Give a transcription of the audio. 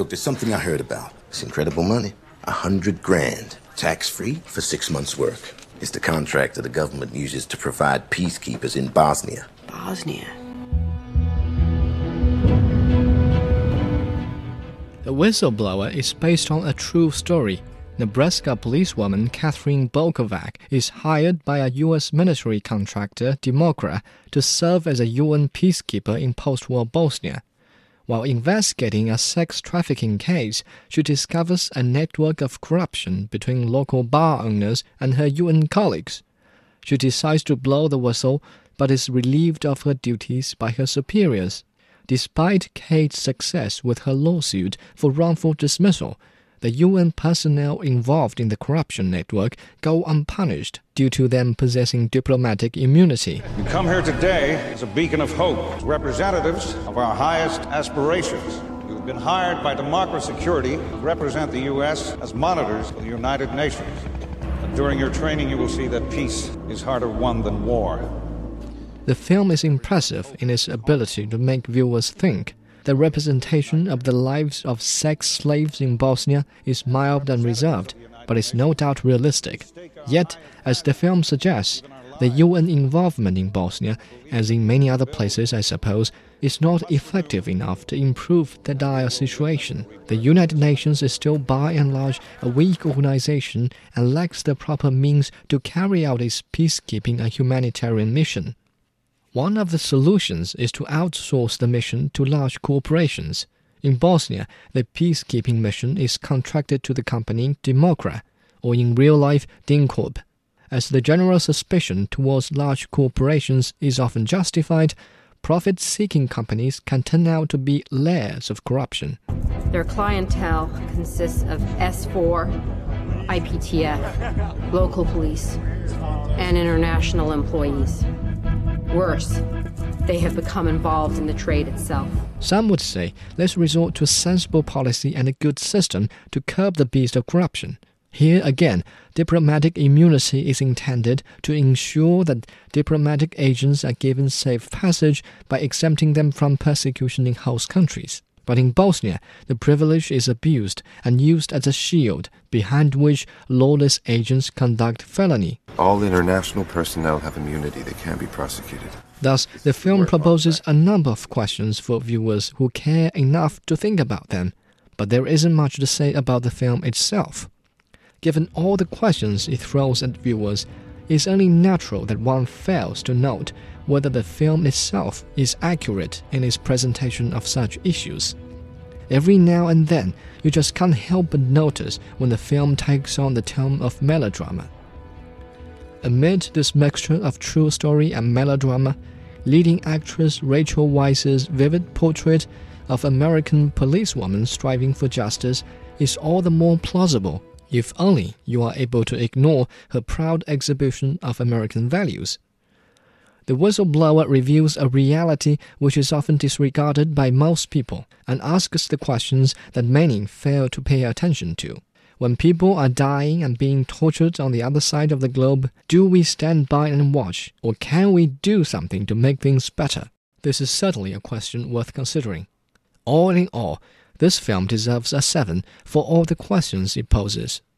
Look, there's something I heard about. It's incredible money. A hundred grand, tax free for six months' work. It's the contract that the government uses to provide peacekeepers in Bosnia. Bosnia. The Whistleblower is based on a true story. Nebraska policewoman Catherine Bolkovac is hired by a U.S. military contractor, Democra, to serve as a UN peacekeeper in post war Bosnia. While investigating a sex trafficking case, she discovers a network of corruption between local bar owners and her UN colleagues. She decides to blow the whistle, but is relieved of her duties by her superiors. Despite Kate's success with her lawsuit for wrongful dismissal, the UN personnel involved in the corruption network go unpunished due to them possessing diplomatic immunity. We come here today as a beacon of hope, representatives of our highest aspirations. You've been hired by Democra Security to represent the U.S. as monitors of the United Nations. And during your training, you will see that peace is harder won than war. The film is impressive in its ability to make viewers think the representation of the lives of sex slaves in Bosnia is mild and reserved, but is no doubt realistic. Yet, as the film suggests, the UN involvement in Bosnia, as in many other places, I suppose, is not effective enough to improve the dire situation. The United Nations is still by and large a weak organization and lacks the proper means to carry out its peacekeeping and humanitarian mission. One of the solutions is to outsource the mission to large corporations. In Bosnia, the peacekeeping mission is contracted to the company Democra, or in real life, DynCorp. As the general suspicion towards large corporations is often justified, profit seeking companies can turn out to be layers of corruption. Their clientele consists of SFOR, IPTF, local police, and international employees. Worse, they have become involved in the trade itself. Some would say let's resort to a sensible policy and a good system to curb the beast of corruption. Here again, diplomatic immunity is intended to ensure that diplomatic agents are given safe passage by exempting them from persecution in host countries. But in Bosnia, the privilege is abused and used as a shield behind which lawless agents conduct felony. All international personnel have immunity, they can't be prosecuted. Thus, the film proposes a number of questions for viewers who care enough to think about them, but there isn't much to say about the film itself. Given all the questions it throws at viewers, it's only natural that one fails to note whether the film itself is accurate in its presentation of such issues. Every now and then, you just can't help but notice when the film takes on the tone of melodrama. Amid this mixture of true story and melodrama, leading actress Rachel Weisz's vivid portrait of American policewoman striving for justice is all the more plausible if only you are able to ignore her proud exhibition of American values. The whistleblower reveals a reality which is often disregarded by most people and asks the questions that many fail to pay attention to. When people are dying and being tortured on the other side of the globe, do we stand by and watch, or can we do something to make things better? This is certainly a question worth considering. All in all, this film deserves a 7 for all the questions it poses.